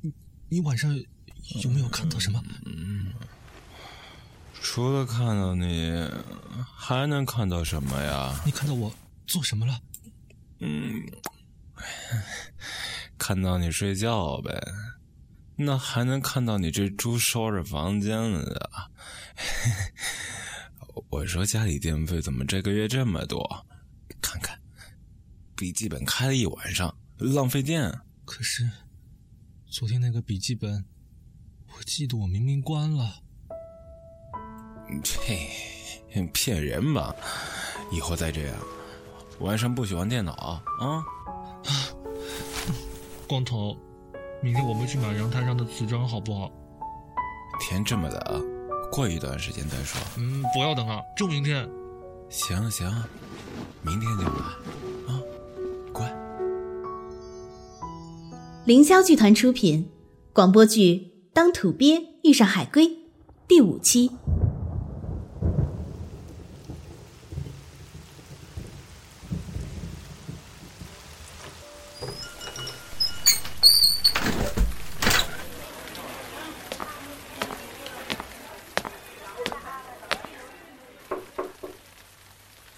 你你晚上有没有看到什么？嗯除了看到你，还能看到什么呀？你看到我做什么了？嗯，看到你睡觉呗。那还能看到你这猪收拾房间了呀？我说家里电费怎么这个月这么多？看看，笔记本开了一晚上，浪费电。可是昨天那个笔记本，我记得我明明关了。这！骗人吧！以后再这样，晚上不许玩电脑啊！光头，明天我们去买阳台上的瓷砖好不好？天这么冷，过一段时间再说。嗯，不要等了，就明天。行行，明天就买凌霄剧团出品广播剧《当土鳖遇上海龟》第五期。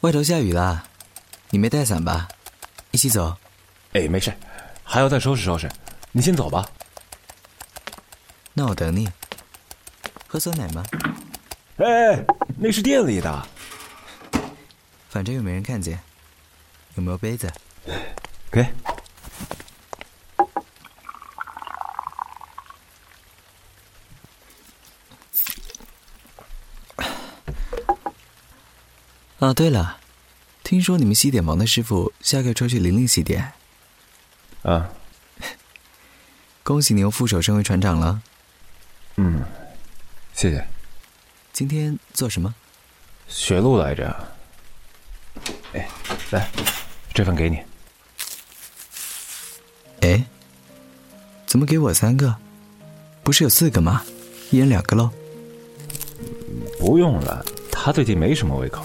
外头下雨了，你没带伞吧？一起走。哎，没事，还要再收拾收拾。你先走吧。那我等你。喝酸奶吗？哎，那是店里的。反正又没人看见。有没有杯子？给。啊，对了，听说你们西点房的师傅下个月出去零零西点。啊，恭喜你又副手升为船长了。嗯，谢谢。今天做什么？学路来着。哎，来，这份给你。哎，怎么给我三个？不是有四个吗？一人两个喽。不用了，他最近没什么胃口。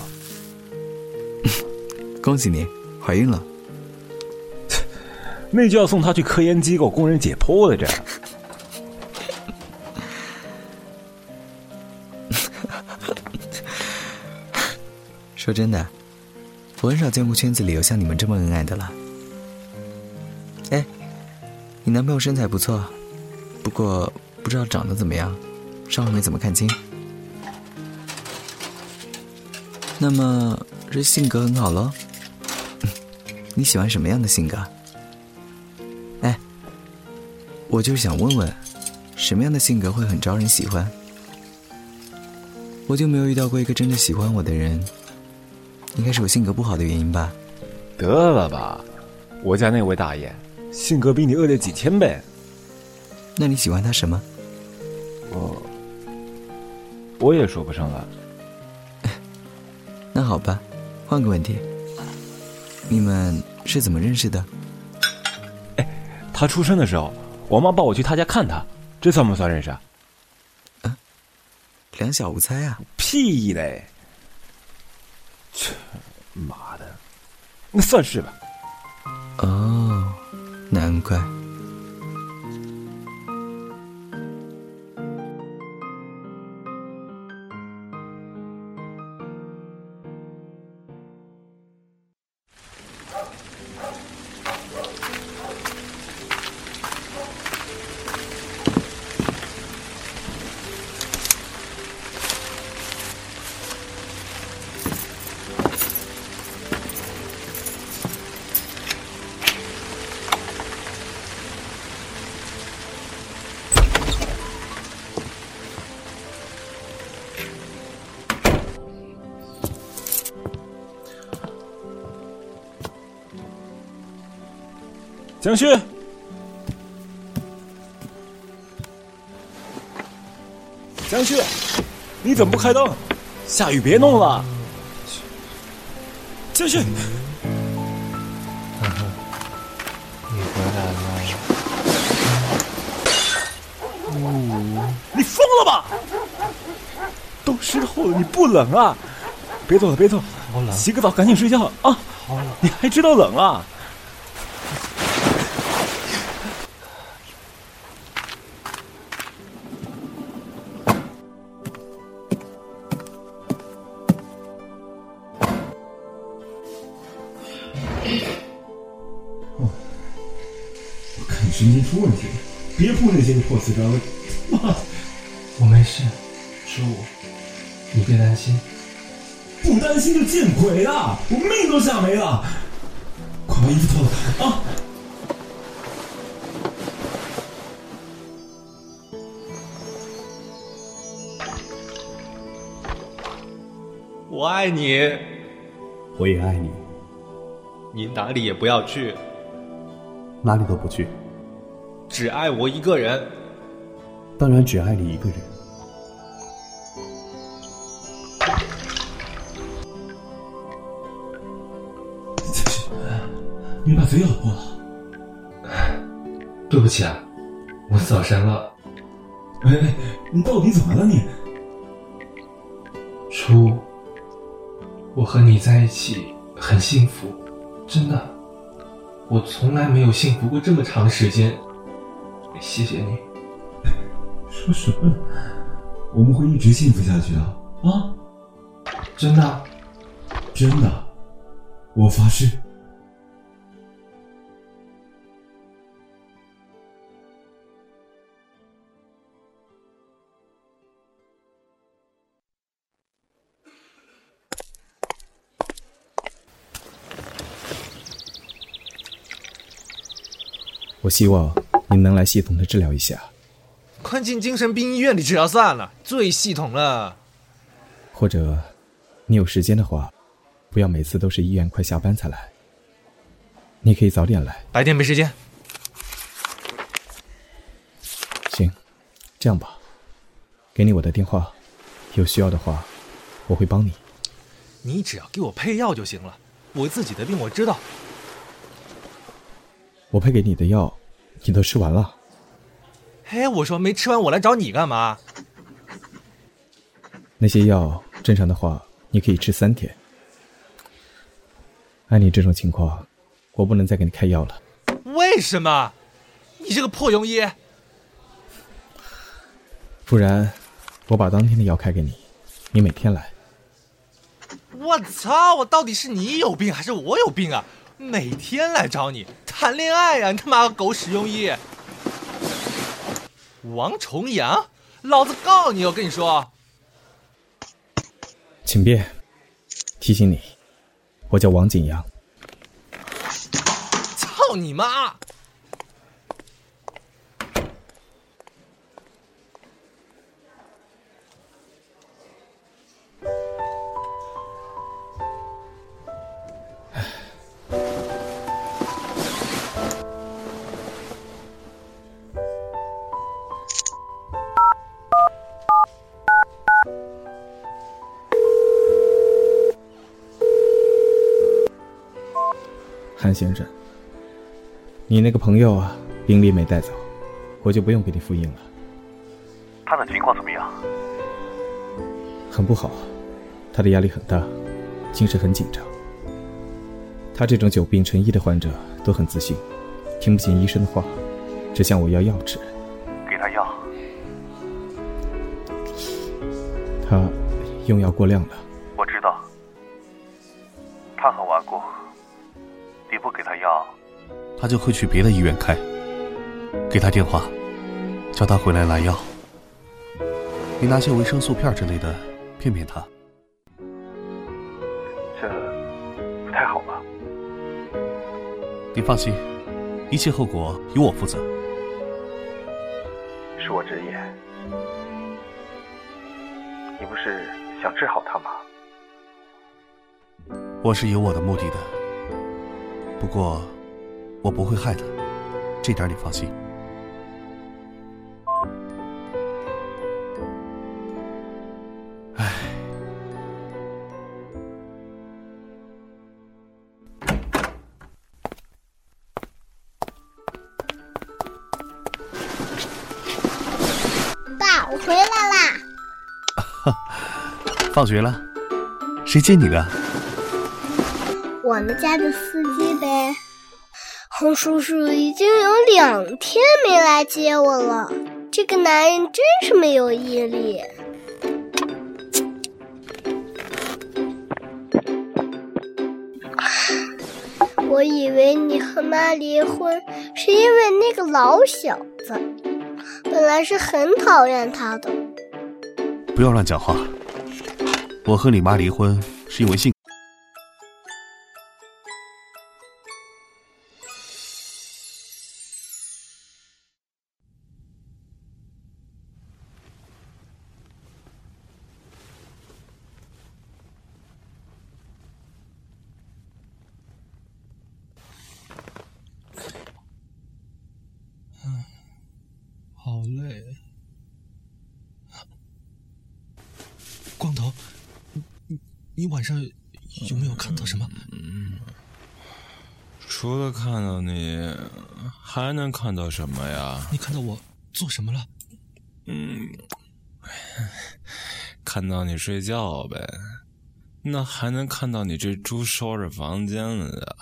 恭喜你怀孕了，那就要送他去科研机构供人解剖了。这，说真的，我很少见过圈子里有像你们这么恩爱的了。哎，你男朋友身材不错，不过不知道长得怎么样，上回没怎么看清。那么这性格很好喽？你喜欢什么样的性格？哎，我就是想问问，什么样的性格会很招人喜欢？我就没有遇到过一个真的喜欢我的人，应该是我性格不好的原因吧？得了吧，我家那位大爷性格比你恶劣几千倍。那你喜欢他什么？我我也说不上来。那好吧，换个问题。你们是怎么认识的？哎，他出生的时候，我妈抱我去她家看她，这算不算认识啊？啊，两小无猜啊！屁嘞！切，妈的，那算是吧。哦，难怪。江旭，江旭，你怎么不开灯？下雨别弄了。江旭，你回来了。哦，你疯了吧？都湿透了，你不冷啊？别走了，别走，好冷。洗个澡，赶紧睡觉啊！好冷，你还知道冷啊？出问题，别碰那些破瓷砖了。妈，我没事，十五，你别担心。不担心就见鬼了，我命都吓没了。快把衣服脱了啊！我爱你，我也爱你，你哪里也不要去，哪里都不去，只爱我一个人。当然只爱你一个人。你把嘴咬破了。对不起啊，我走神了。哎，你到底怎么了你？初，我和你在一起很幸福，真的，我从来没有幸福过这么长时间。谢谢你。说什么？我们会一直幸福下去的啊！真的，真的，我发誓。我希望你能来系统的治疗一下，关进精神病医院里治疗算了，最系统了。或者，你有时间的话，不要每次都是医院快下班才来。你可以早点来。白天没时间。行，这样吧，给你我的电话，有需要的话，我会帮你。你只要给我配药就行了，我自己的病我知道。我配给你的药，你都吃完了。嘿，我说没吃完，我来找你干嘛？那些药正常的话，你可以吃三天。按你这种情况，我不能再给你开药了。为什么？你这个破庸医！不然，我把当天的药开给你，你每天来。我操！我到底是你有病还是我有病啊？每天来找你谈恋爱呀！你他妈个狗屎庸医！王重阳，老子告你！我跟你说，请便。提醒你，我叫王景阳。操你妈！韩先生，你那个朋友啊，病历没带走，我就不用给你复印了。他的情况怎么样？很不好，他的压力很大，精神很紧张。他这种久病成医的患者都很自信，听不进医生的话，只向我要药吃。给他药。他用药过量了。他就会去别的医院开。给他电话，叫他回来拿药。你拿些维生素片之类的骗骗他。这不太好吧？你放心，一切后果由我负责。恕我直言，你不是想治好他吗？我是有我的目的的。不过，我不会害他，这点你放心。唉，爸，我回来啦！放学了，谁接你的？我们家的司机呗，洪叔叔已经有两天没来接我了。这个男人真是没有毅力。我以为你和妈离婚是因为那个老小子，本来是很讨厌他的。不要乱讲话。我和你妈离婚是因为性。你你晚上有没有看到什么？除了看到你，还能看到什么呀？你看到我做什么了？嗯，看到你睡觉呗。那还能看到你这猪收拾房间了的。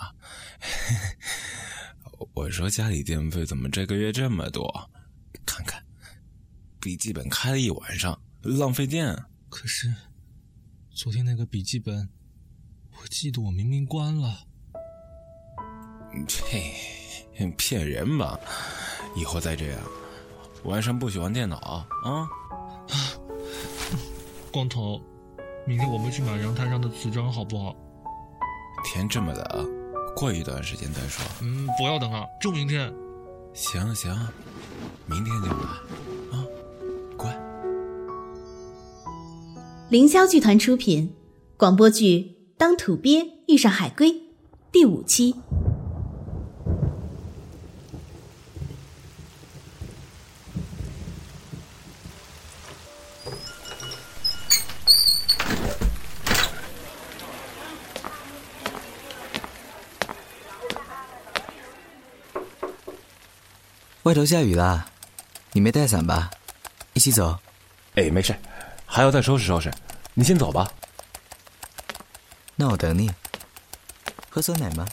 我说家里电费怎么这个月这么多？看看，笔记本开了一晚上，浪费电。可是，昨天那个笔记本，我记得我明明关了。呸！骗人吧！以后再这样，晚上不许玩电脑啊！光头，明天我们去买阳台上的瓷砖好不好？天这么冷，过一段时间再说。嗯，不要等了，就明天。行行，明天就买啊，凌霄剧团出品，广播剧《当土鳖遇上海龟》第五期。外头下雨了，你没带伞吧？一起走。哎，没事，还要再收拾收拾。你先走吧。那我等你。喝酸奶吗？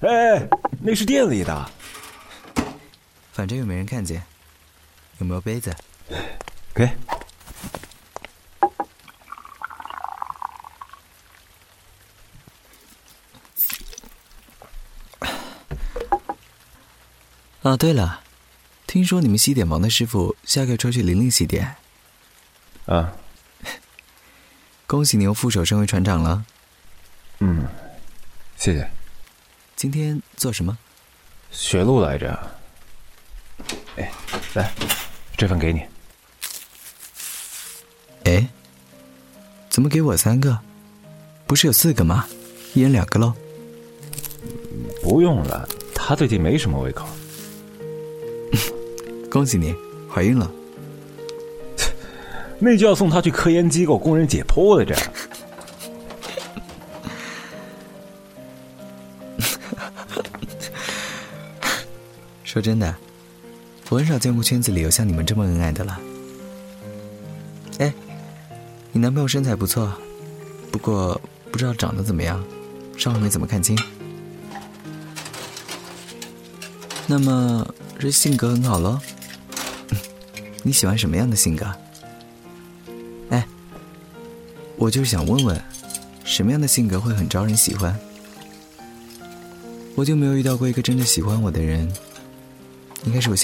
哎，那是店里的。反正又没人看见。有没有杯子？给。啊，对了，听说你们西点房的师傅下个月出去零零西点。啊，恭喜你又副手升为船长了。嗯，谢谢。今天做什么？学路来着。哎，来，这份给你。哎，怎么给我三个？不是有四个吗？一人两个喽。不用了，他最近没什么胃口。恭喜你怀孕了。那就要送他去科研机构供人解剖了，这。说真的，我很少见过圈子里有像你们这么恩爱的了。哎，你男朋友身材不错，不过不知道长得怎么样，上回没怎么看清。那么这性格很好喽？你喜欢什么样的性格？我就是想问问，什么样的性格会很招人喜欢？我就没有遇到过一个真的喜欢我的人，应该是我。